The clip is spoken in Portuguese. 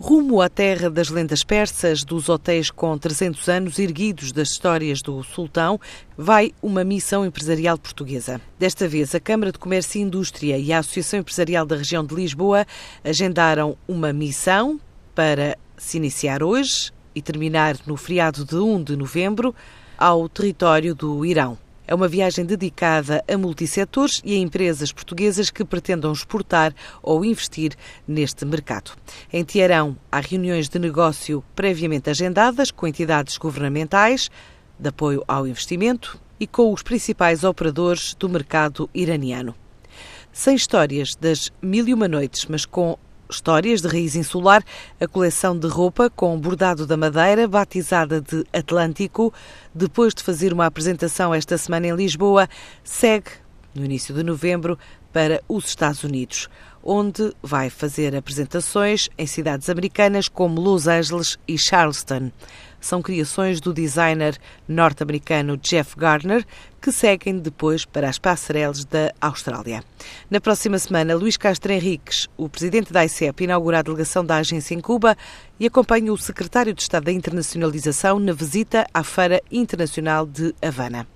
Rumo à terra das lendas persas, dos hotéis com 300 anos erguidos das histórias do sultão, vai uma missão empresarial portuguesa. Desta vez, a Câmara de Comércio e Indústria e a Associação Empresarial da região de Lisboa agendaram uma missão para se iniciar hoje e terminar no feriado de 1 de novembro ao território do Irão. É uma viagem dedicada a multissetores e a empresas portuguesas que pretendam exportar ou investir neste mercado. Em Tiarão, há reuniões de negócio previamente agendadas com entidades governamentais de apoio ao investimento e com os principais operadores do mercado iraniano. Sem histórias das mil e uma noites, mas com Histórias de Raiz Insular, a coleção de roupa com bordado da Madeira, batizada de Atlântico, depois de fazer uma apresentação esta semana em Lisboa, segue, no início de novembro, para os Estados Unidos, onde vai fazer apresentações em cidades americanas como Los Angeles e Charleston são criações do designer norte-americano Jeff Gardner, que seguem depois para as passarelas da Austrália. Na próxima semana, Luís Castro Henriques, o presidente da ICEP, inaugura a delegação da agência em Cuba e acompanha o secretário de Estado da Internacionalização na visita à Feira Internacional de Havana.